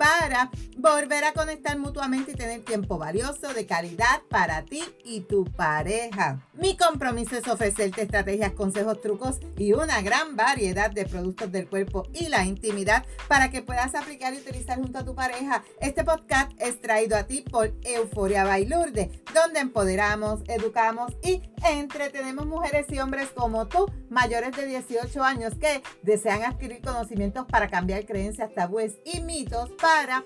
para volver a conectar mutuamente y tener tiempo valioso de calidad para ti y tu pareja. Mi compromiso es ofrecerte estrategias, consejos, trucos y una gran variedad de productos del cuerpo y la intimidad para que puedas aplicar y utilizar junto a tu pareja. Este podcast es traído a ti por Euforia Bailurde, donde empoderamos, educamos y entretenemos mujeres y hombres como tú, mayores de 18 años que desean adquirir conocimientos para cambiar creencias, tabúes y mitos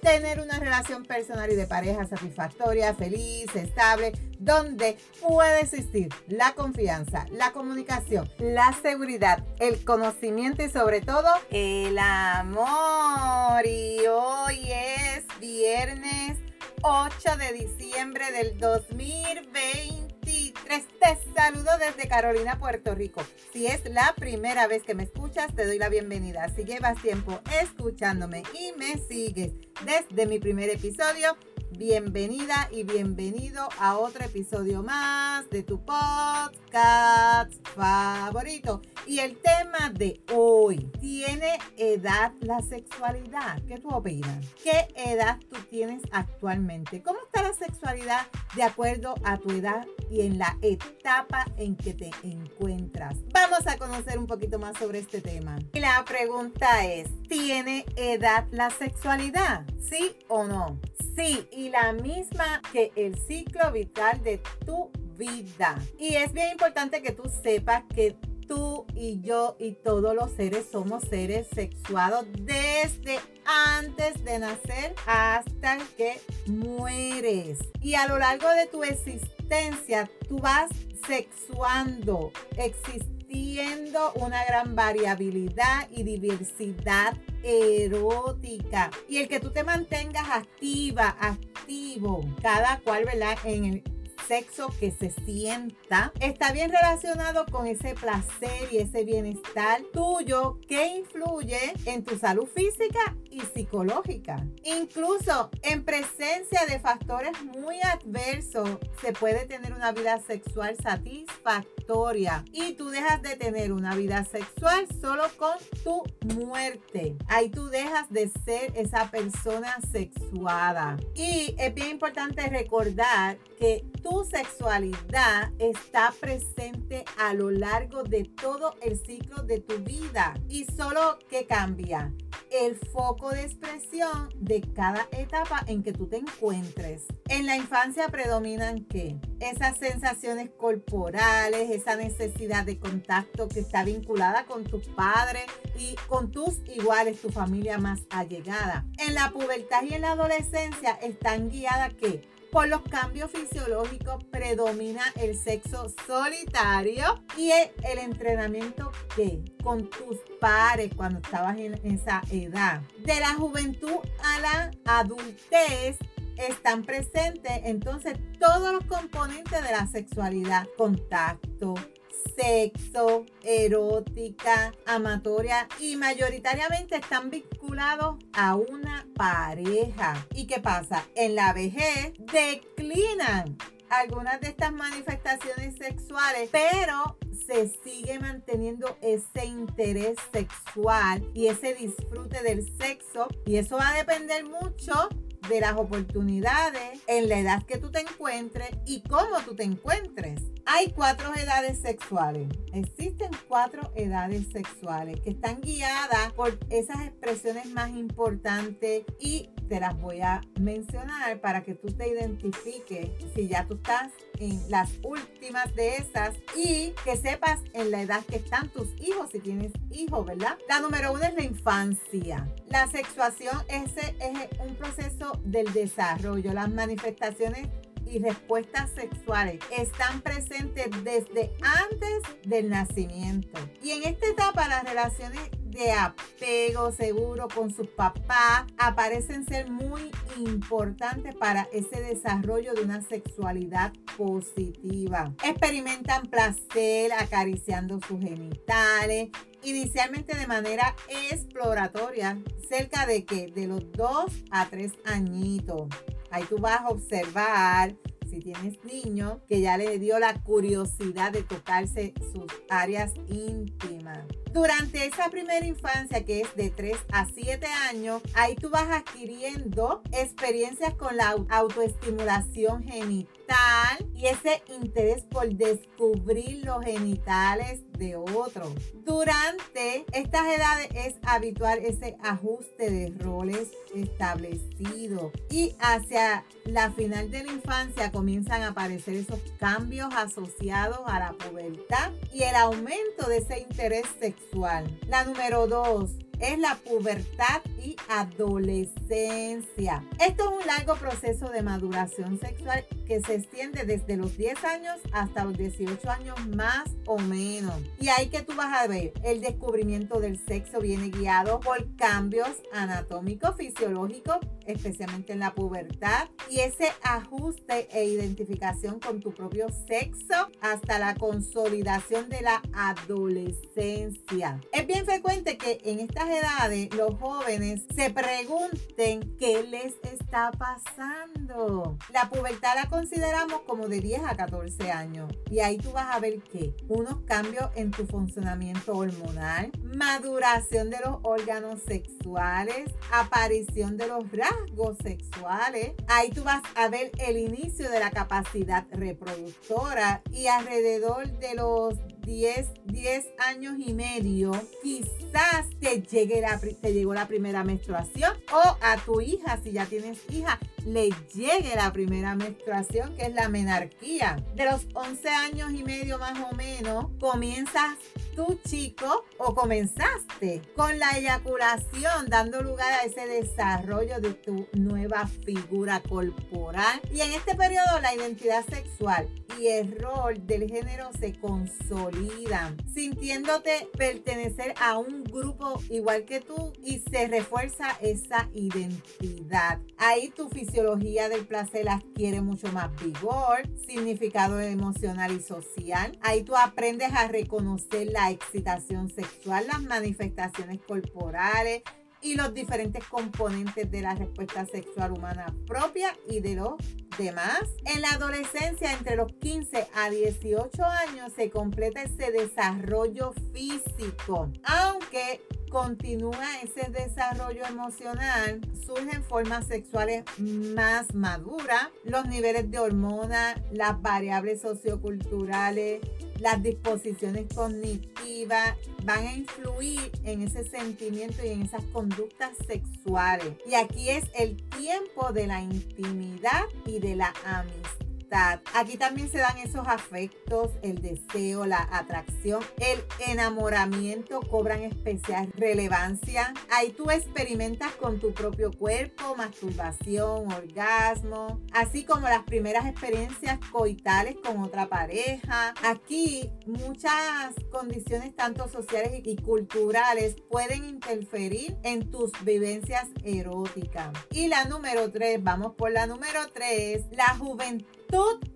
tener una relación personal y de pareja satisfactoria, feliz, estable, donde puede existir la confianza, la comunicación, la seguridad, el conocimiento y sobre todo el amor. Y hoy es viernes 8 de diciembre del 2020 te saludo desde Carolina, Puerto Rico. Si es la primera vez que me escuchas, te doy la bienvenida. Si llevas tiempo escuchándome y me sigues desde mi primer episodio, bienvenida y bienvenido a otro episodio más de tu podcast favorito. Y el tema de hoy, ¿tiene edad la sexualidad? ¿Qué tú opinas? ¿Qué edad tú tienes actualmente? ¿Cómo está la sexualidad de acuerdo a tu edad y en la etapa en que te encuentras? Vamos a conocer un poquito más sobre este tema. Y la pregunta es, ¿tiene edad la sexualidad? ¿Sí o no? Sí, y la misma que el ciclo vital de tu vida. Y es bien importante que tú sepas que tú y yo y todos los seres somos seres sexuados desde antes de nacer hasta que mueres. Y a lo largo de tu existencia, tú vas sexuando, existiendo una gran variabilidad y diversidad erótica. Y el que tú te mantengas activa, activo, cada cual, ¿verdad? En el sexo que se sienta está bien relacionado con ese placer y ese bienestar tuyo que influye en tu salud física y psicológica. Incluso en presencia de factores muy adversos se puede tener una vida sexual satisfactoria y tú dejas de tener una vida sexual solo con tu muerte. Ahí tú dejas de ser esa persona sexuada. Y es bien importante recordar que tu sexualidad está presente a lo largo de todo el ciclo de tu vida y solo que cambia el foco de expresión de cada etapa en que tú te encuentres. En la infancia predominan qué? Esas sensaciones corporales, esa necesidad de contacto que está vinculada con tus padres y con tus iguales, tu familia más allegada. En la pubertad y en la adolescencia están guiadas qué? Por los cambios fisiológicos predomina el sexo solitario y el, entrenamiento que con tus pares cuando estabas en esa edad. De la juventud a la adultez están presentes entonces todos los componentes de la sexualidad, contacto, sexo, erótica, amatoria y mayoritariamente están vinculados a una pareja. ¿Y qué pasa? En la vejez declinan algunas de estas manifestaciones sexuales, pero se sigue manteniendo ese interés sexual y ese disfrute del sexo y eso va a depender mucho de las oportunidades en la edad que tú te encuentres y cómo tú te encuentres. Hay cuatro edades sexuales. Existen cuatro edades sexuales que están guiadas por esas expresiones más importantes y te las voy a mencionar para que tú te identifiques si ya tú estás en las últimas de esas y que sepas en la edad que están tus hijos, si tienes hijos, ¿verdad? La número uno es la infancia. La sexuación ese es un proceso del desarrollo. Las manifestaciones y respuestas sexuales están presentes desde antes del nacimiento. Y en esta etapa las relaciones de apego seguro con sus papás aparecen ser muy importantes para ese desarrollo de una sexualidad positiva. Experimentan placer acariciando sus genitales, inicialmente de manera exploratoria, cerca de que de los 2 a 3 añitos. Ahí tú vas a observar si tienes niños que ya le dio la curiosidad de tocarse sus áreas íntimas. Durante esa primera infancia, que es de 3 a 7 años, ahí tú vas adquiriendo experiencias con la autoestimulación genital y ese interés por descubrir los genitales de otro. Durante estas edades es habitual ese ajuste de roles establecido y hacia la final de la infancia comienzan a aparecer esos cambios asociados a la pubertad y el aumento de ese interés sexual. La número dos, es la pubertad y adolescencia. Esto es un largo proceso de maduración sexual que se extiende desde los 10 años hasta los 18 años más o menos. Y ahí que tú vas a ver, el descubrimiento del sexo viene guiado por cambios anatómicos, fisiológicos, especialmente en la pubertad, y ese ajuste e identificación con tu propio sexo hasta la consolidación de la adolescencia. Es bien frecuente que en estas edades los jóvenes se pregunten qué les está pasando. La pubertad la consideramos como de 10 a 14 años y ahí tú vas a ver que unos cambios en tu funcionamiento hormonal, maduración de los órganos sexuales, aparición de los rasgos sexuales, ahí tú vas a ver el inicio de la capacidad reproductora y alrededor de los 10, 10 años y medio, quizás te, llegue la, te llegó la primera menstruación o a tu hija, si ya tienes hija, le llegue la primera menstruación, que es la menarquía. De los 11 años y medio más o menos, comienzas tú chico o comenzaste con la eyaculación, dando lugar a ese desarrollo de tu nueva figura corporal. Y en este periodo la identidad sexual y el rol del género se consolidan, sintiéndote pertenecer a un grupo igual que tú y se refuerza esa identidad. Ahí tu fisiología del placer adquiere mucho más vigor, significado emocional y social. Ahí tú aprendes a reconocer la excitación sexual, las manifestaciones corporales y los diferentes componentes de la respuesta sexual humana propia y de los demás. En la adolescencia, entre los 15 a 18 años, se completa ese desarrollo físico, aunque continúa ese desarrollo emocional, surgen formas sexuales más maduras, los niveles de hormonas, las variables socioculturales, las disposiciones cognitivas van a influir en ese sentimiento y en esas conductas sexuales. Y aquí es el tiempo de la intimidad y de la amistad. Aquí también se dan esos afectos, el deseo, la atracción, el enamoramiento cobran especial relevancia. Ahí tú experimentas con tu propio cuerpo, masturbación, orgasmo, así como las primeras experiencias coitales con otra pareja. Aquí muchas condiciones tanto sociales y culturales pueden interferir en tus vivencias eróticas. Y la número tres, vamos por la número tres, la juventud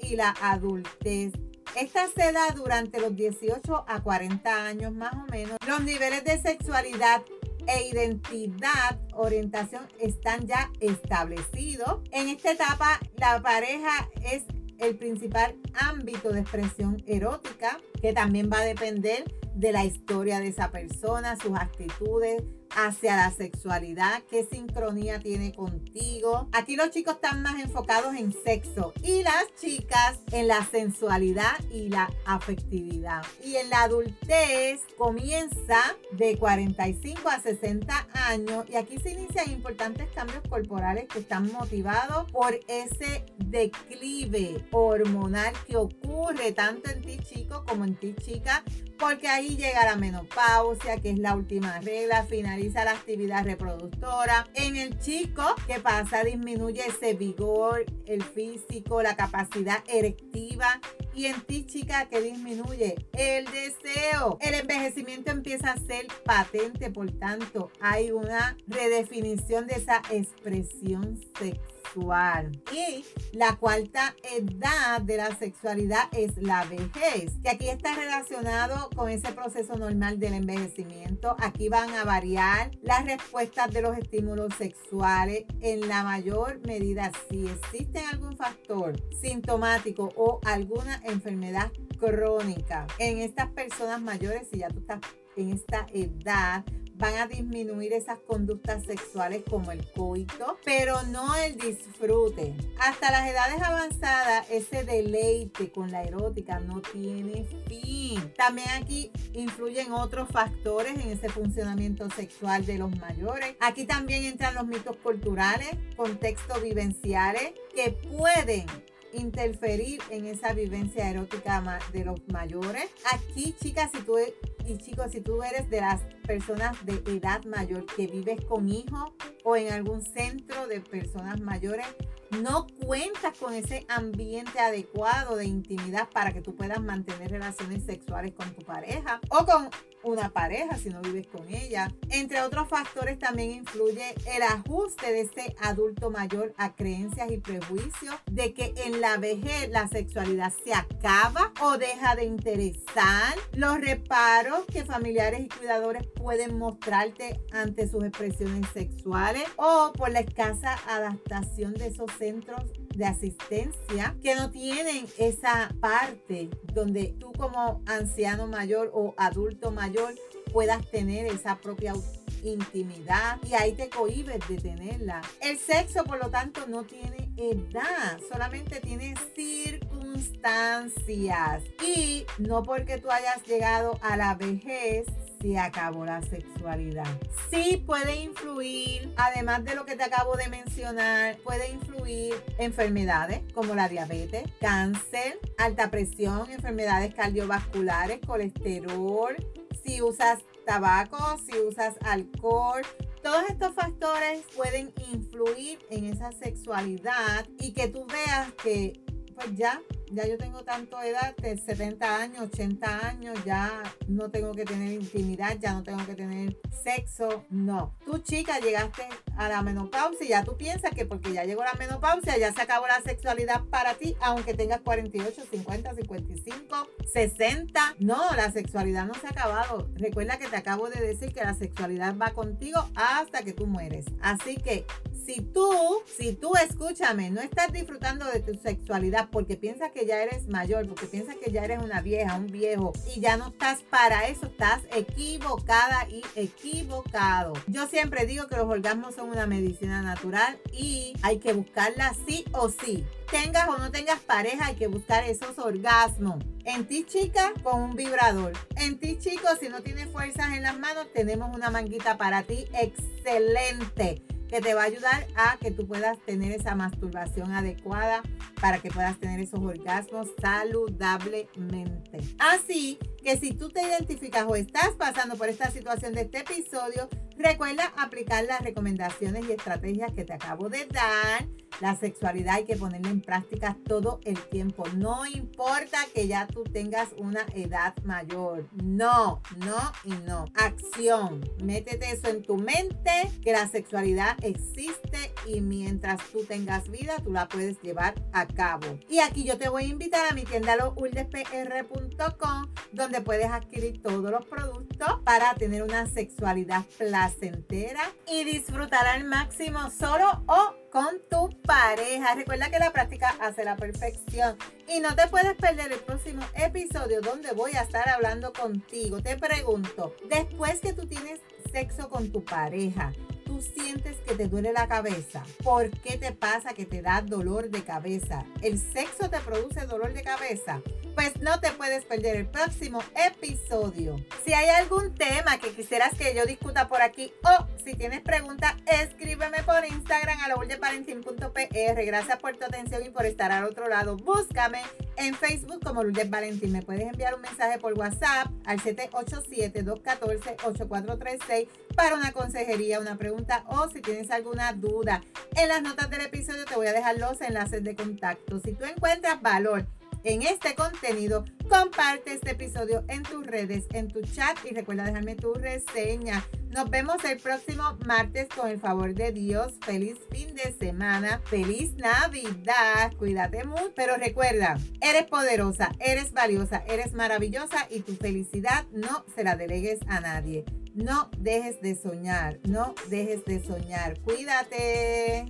y la adultez. Esta se da durante los 18 a 40 años más o menos. Los niveles de sexualidad e identidad, orientación están ya establecidos. En esta etapa, la pareja es el principal ámbito de expresión erótica, que también va a depender de la historia de esa persona, sus actitudes, hacia la sexualidad, qué sincronía tiene contigo. Aquí los chicos están más enfocados en sexo y las chicas en la sensualidad y la afectividad. Y en la adultez comienza de 45 a 60 años y aquí se inician importantes cambios corporales que están motivados por ese declive hormonal que ocurre tanto en ti chico como en ti chica porque ahí llega la menopausia, que es la última regla, finaliza la actividad reproductora. En el chico, ¿qué pasa? Disminuye ese vigor, el físico, la capacidad erectiva y en ti, chica, que disminuye el deseo. El envejecimiento empieza a ser patente, por tanto, hay una redefinición de esa expresión sexual. Y la cuarta edad de la sexualidad es la vejez, que aquí está relacionado con ese proceso normal del envejecimiento. Aquí van a variar las respuestas de los estímulos sexuales en la mayor medida. Si existe algún factor sintomático o alguna enfermedad crónica en estas personas mayores, si ya tú estás en esta edad, van a disminuir esas conductas sexuales como el coito, pero no el disfrute. Hasta las edades avanzadas, ese deleite con la erótica no tiene fin. También aquí influyen otros factores en ese funcionamiento sexual de los mayores. Aquí también entran los mitos culturales, contextos vivenciales que pueden interferir en esa vivencia erótica de los mayores. Aquí, chicas, si tú y chicos, si tú eres de las personas de edad mayor que vives con hijos o en algún centro de personas mayores, no cuentas con ese ambiente adecuado de intimidad para que tú puedas mantener relaciones sexuales con tu pareja o con una pareja si no vives con ella. Entre otros factores también influye el ajuste de ese adulto mayor a creencias y prejuicios de que en la vejez la sexualidad se acaba o deja de interesar, los reparos que familiares y cuidadores pueden mostrarte ante sus expresiones sexuales o por la escasa adaptación de esos centros de asistencia que no tienen esa parte donde tú como anciano mayor o adulto mayor puedas tener esa propia intimidad y ahí te cohibes de tenerla. El sexo, por lo tanto, no tiene edad, solamente tiene circunstancias. Y no porque tú hayas llegado a la vejez se acabó la sexualidad. Sí puede influir, además de lo que te acabo de mencionar, puede influir enfermedades como la diabetes, cáncer, alta presión, enfermedades cardiovasculares, colesterol, si usas tabaco, si usas alcohol, todos estos factores pueden influir en esa sexualidad y que tú veas que pues ya ya yo tengo tanto edad, de 70 años, 80 años, ya no tengo que tener intimidad, ya no tengo que tener sexo. No, tú chica llegaste a la menopausia y ya tú piensas que porque ya llegó la menopausia ya se acabó la sexualidad para ti, aunque tengas 48, 50, 55, 60. No, la sexualidad no se ha acabado. Recuerda que te acabo de decir que la sexualidad va contigo hasta que tú mueres. Así que si tú, si tú escúchame, no estás disfrutando de tu sexualidad porque piensas que ya eres mayor, porque piensas que ya eres una vieja, un viejo y ya no estás para eso, estás equivocada y equivocado. Yo siempre digo que los orgasmos son una medicina natural y hay que buscarla sí o sí. Tengas o no tengas pareja, hay que buscar esos orgasmos. En ti, chica, con un vibrador. En ti, chicos, si no tienes fuerzas en las manos, tenemos una manguita para ti excelente que te va a ayudar a que tú puedas tener esa masturbación adecuada para que puedas tener esos orgasmos saludablemente. Así que si tú te identificas o estás pasando por esta situación de este episodio, recuerda aplicar las recomendaciones y estrategias que te acabo de dar. La sexualidad hay que ponerla en práctica todo el tiempo. No importa que ya tú tengas una edad mayor. No, no y no. Acción. Métete eso en tu mente, que la sexualidad existe y mientras tú tengas vida, tú la puedes llevar a cabo. Y aquí yo te voy a invitar a mi tienda lourdespr.com, donde puedes adquirir todos los productos para tener una sexualidad placentera y disfrutar al máximo solo o con tu pareja. Recuerda que la práctica hace la perfección. Y no te puedes perder el próximo episodio donde voy a estar hablando contigo. Te pregunto, después que tú tienes sexo con tu pareja, tú sientes que te duele la cabeza, ¿por qué te pasa que te da dolor de cabeza? ¿El sexo te produce dolor de cabeza? Pues no te puedes perder el próximo episodio. Si hay algún tema que quisieras que yo discuta por aquí o si tienes preguntas, escríbeme por Instagram a lourdesvalentín.pr. Gracias por tu atención y por estar al otro lado. Búscame en Facebook como Lourdes Valentín. Me puedes enviar un mensaje por WhatsApp al 787-214-8436 para una consejería, una pregunta o si tienes alguna duda. En las notas del episodio te voy a dejar los enlaces de contacto. Si tú encuentras valor en este contenido, comparte este episodio en tus redes, en tu chat y recuerda dejarme tu reseña. Nos vemos el próximo martes con el favor de Dios. Feliz fin de semana, feliz Navidad, cuídate mucho, pero recuerda, eres poderosa, eres valiosa, eres maravillosa y tu felicidad no se la delegues a nadie. No dejes de soñar, no dejes de soñar. Cuídate.